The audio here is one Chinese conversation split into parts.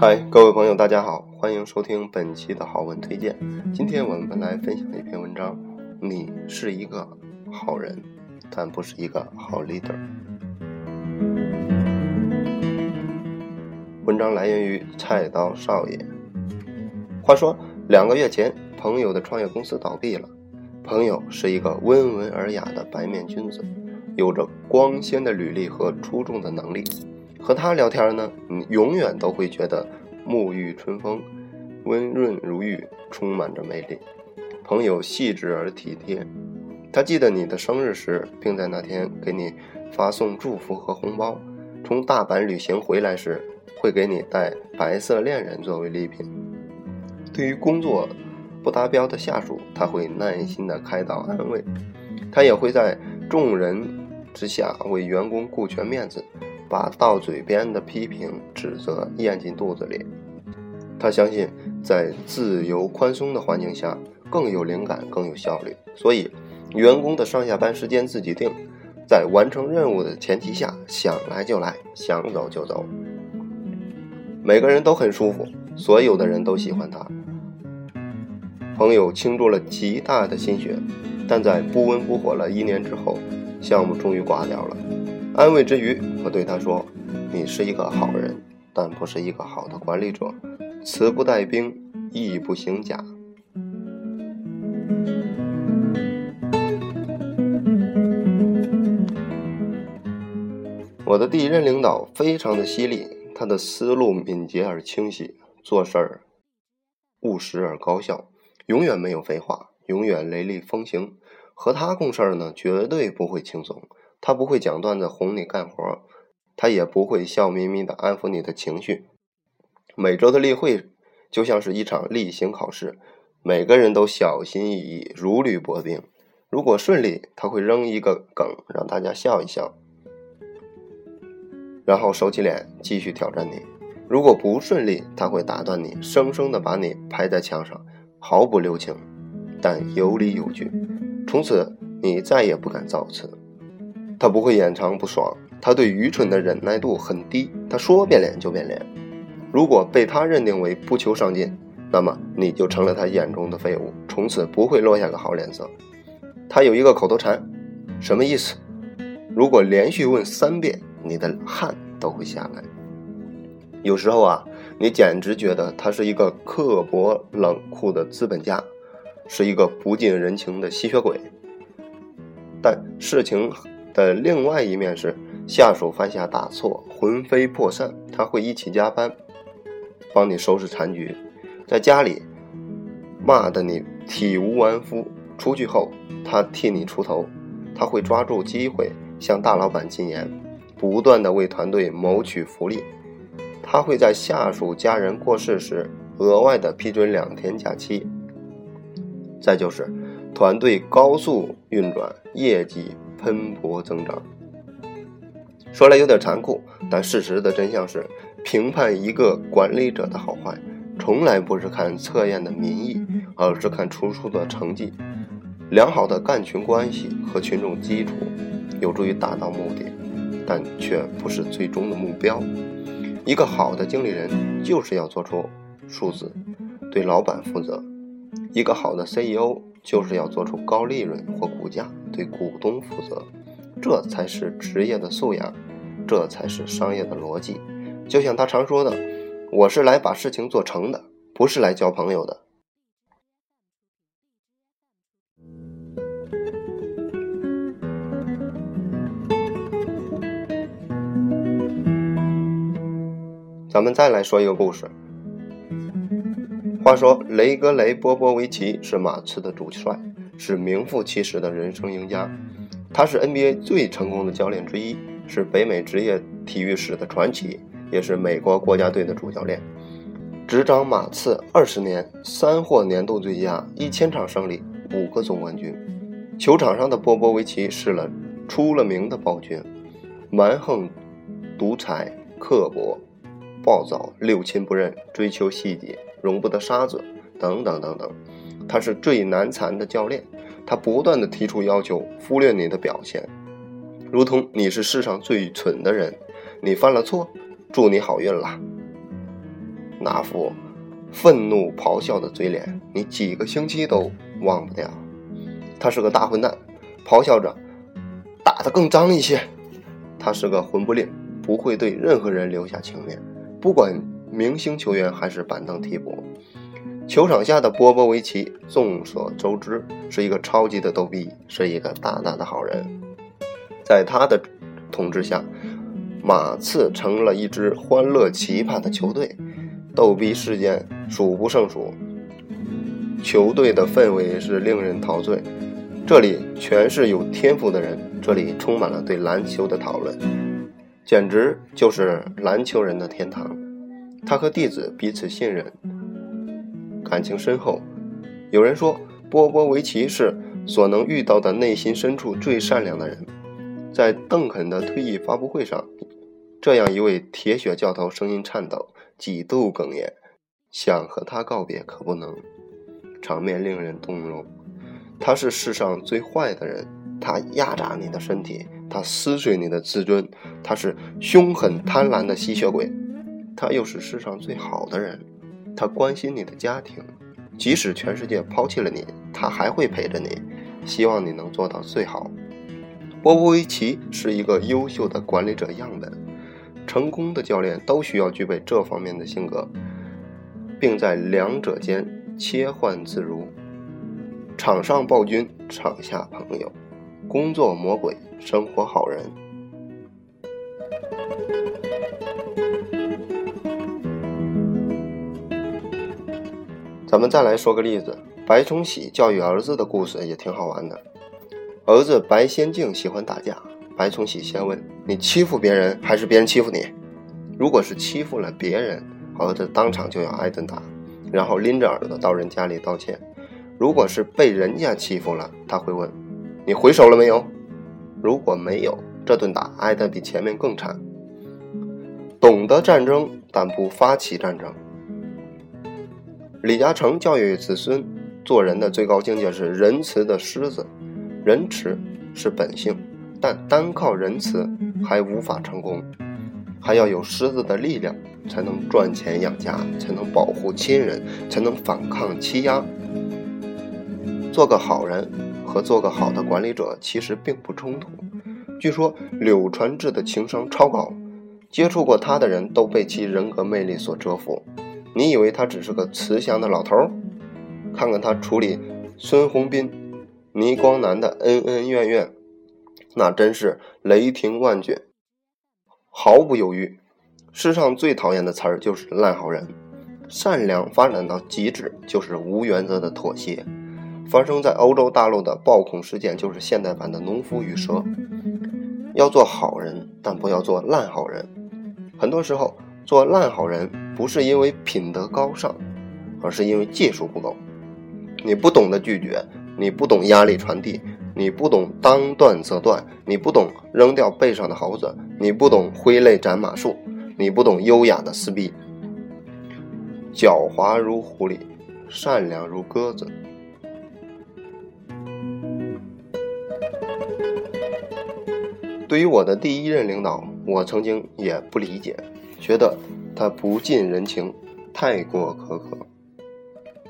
嗨，各位朋友，大家好，欢迎收听本期的好文推荐。今天我们来分享一篇文章：你是一个好人，但不是一个好 leader。文章来源于菜刀少爷。话说，两个月前，朋友的创业公司倒闭了。朋友是一个温文尔雅的白面君子，有着光鲜的履历和出众的能力。和他聊天呢，你永远都会觉得沐浴春风，温润如玉，充满着魅力。朋友细致而体贴，他记得你的生日时，并在那天给你发送祝福和红包。从大阪旅行回来时，会给你带白色恋人作为礼品。对于工作不达标的下属，他会耐心的开导安慰。他也会在众人之下为员工顾全面子。把到嘴边的批评指责咽进肚子里。他相信，在自由宽松的环境下，更有灵感，更有效率。所以，员工的上下班时间自己定，在完成任务的前提下，想来就来，想走就走。每个人都很舒服，所有的人都喜欢他。朋友倾注了极大的心血，但在不温不火了一年之后，项目终于挂掉了。安慰之余，我对他说：“你是一个好人，但不是一个好的管理者。慈不带兵，义不行甲。”我的第一任领导非常的犀利，他的思路敏捷而清晰，做事儿务实而高效，永远没有废话，永远雷厉风行。和他共事呢，绝对不会轻松。他不会讲段子哄你干活，他也不会笑眯眯的安抚你的情绪。每周的例会就像是一场例行考试，每个人都小心翼翼，如履薄冰。如果顺利，他会扔一个梗让大家笑一笑，然后收起脸继续挑战你。如果不顺利，他会打断你，生生的把你拍在墙上，毫不留情，但有理有据。从此，你再也不敢造次。他不会掩藏不爽，他对愚蠢的忍耐度很低，他说变脸就变脸。如果被他认定为不求上进，那么你就成了他眼中的废物，从此不会落下个好脸色。他有一个口头禅，什么意思？如果连续问三遍，你的汗都会下来。有时候啊，你简直觉得他是一个刻薄冷酷的资本家，是一个不近人情的吸血鬼。但事情。的另外一面是，下属犯下大错，魂飞魄散，他会一起加班，帮你收拾残局，在家里骂得你体无完肤，出去后他替你出头，他会抓住机会向大老板进言，不断的为团队谋取福利，他会在下属家人过世时额外的批准两天假期，再就是团队高速运转，业绩。喷薄增长。说来有点残酷，但事实的真相是，评判一个管理者的好坏，从来不是看测验的民意，而是看出书的成绩。良好的干群关系和群众基础，有助于达到目的，但却不是最终的目标。一个好的经理人，就是要做出数字，对老板负责。一个好的 CEO 就是要做出高利润或股价，对股东负责，这才是职业的素养，这才是商业的逻辑。就像他常说的：“我是来把事情做成的，不是来交朋友的。”咱们再来说一个故事。话说，雷格雷波波维奇是马刺的主帅，是名副其实的人生赢家。他是 NBA 最成功的教练之一，是北美职业体育史的传奇，也是美国国家队的主教练。执掌马刺二十年，三获年度最佳，一千场胜利，五个总冠军。球场上的波波维奇是了出了名的暴君，蛮横、独裁、刻薄、暴躁、六亲不认，追求细节。容不得沙子，等等等等，他是最难缠的教练，他不断的提出要求，忽略你的表现，如同你是世上最蠢的人，你犯了错，祝你好运啦。那副愤怒咆哮的嘴脸，你几个星期都忘不掉。他是个大混蛋，咆哮着，打得更脏一些。他是个混不吝，不会对任何人留下情面，不管明星球员还是板凳替补。球场下的波波维奇，众所周知是一个超级的逗逼，是一个大大的好人。在他的统治下，马刺成了一支欢乐奇葩的球队，逗逼事件数不胜数，球队的氛围是令人陶醉。这里全是有天赋的人，这里充满了对篮球的讨论，简直就是篮球人的天堂。他和弟子彼此信任，感情深厚。有人说，波波维奇是所能遇到的内心深处最善良的人。在邓肯的退役发布会上，这样一位铁血教头声音颤抖，几度哽咽，想和他告别，可不能，场面令人动容。他是世上最坏的人，他压榨你的身体，他撕碎你的自尊，他是凶狠贪婪的吸血鬼。他又是世上最好的人，他关心你的家庭，即使全世界抛弃了你，他还会陪着你，希望你能做到最好。波波维奇是一个优秀的管理者样本，成功的教练都需要具备这方面的性格，并在两者间切换自如。场上暴君，场下朋友；工作魔鬼，生活好人。咱们再来说个例子：白崇禧教育儿子的故事也挺好玩的。儿子白先敬喜欢打架，白崇禧先问：“你欺负别人还是别人欺负你？”如果是欺负了别人，儿子当场就要挨顿打，然后拎着耳朵到人家里道歉。如果是被人家欺负了，他会问：“你回手了没有？”如果没有，这顿打挨得比前面更惨。懂得战争，但不发起战争。李嘉诚教育子孙做人的最高境界是仁慈的狮子。仁慈是本性，但单靠仁慈还无法成功，还要有狮子的力量，才能赚钱养家，才能保护亲人，才能反抗欺压。做个好人和做个好的管理者其实并不冲突。据说柳传志的情商超高，接触过他的人都被其人格魅力所折服。你以为他只是个慈祥的老头？看看他处理孙宏斌、倪光南的恩恩怨怨，那真是雷霆万钧，毫不犹豫。世上最讨厌的词儿就是烂好人。善良发展到极致就是无原则的妥协。发生在欧洲大陆的暴恐事件，就是现代版的农夫与蛇。要做好人，但不要做烂好人。很多时候，做烂好人不是因为品德高尚，而是因为技术不够。你不懂得拒绝，你不懂压力传递，你不懂当断则断，你不懂扔掉背上的猴子，你不懂挥泪斩马谡，你不懂优雅的撕逼。狡猾如狐狸，善良如鸽子。对于我的第一任领导，我曾经也不理解，觉得他不近人情，太过苛刻。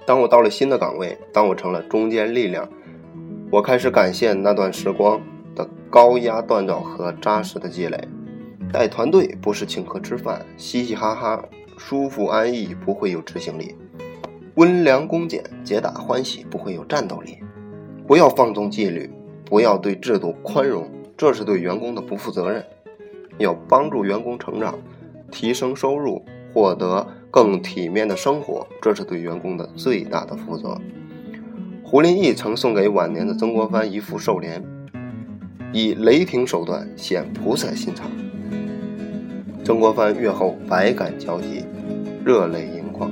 当我到了新的岗位，当我成了中坚力量，我开始感谢那段时光的高压锻造和扎实的积累。带团队不是请客吃饭，嘻嘻哈哈，舒服安逸，不会有执行力；温良恭俭，皆大欢喜，不会有战斗力。不要放纵纪律，不要对制度宽容。这是对员工的不负责任。要帮助员工成长，提升收入，获得更体面的生活，这是对员工的最大的负责。胡林翼曾送给晚年的曾国藩一副寿联，以雷霆手段显菩萨心肠。曾国藩阅后百感交集，热泪盈眶。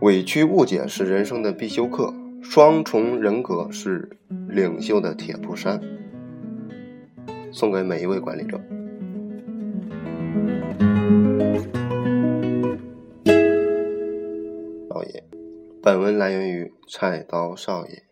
委屈误解是人生的必修课。双重人格是领袖的铁布衫，送给每一位管理者。少爷，本文来源于菜刀少爷。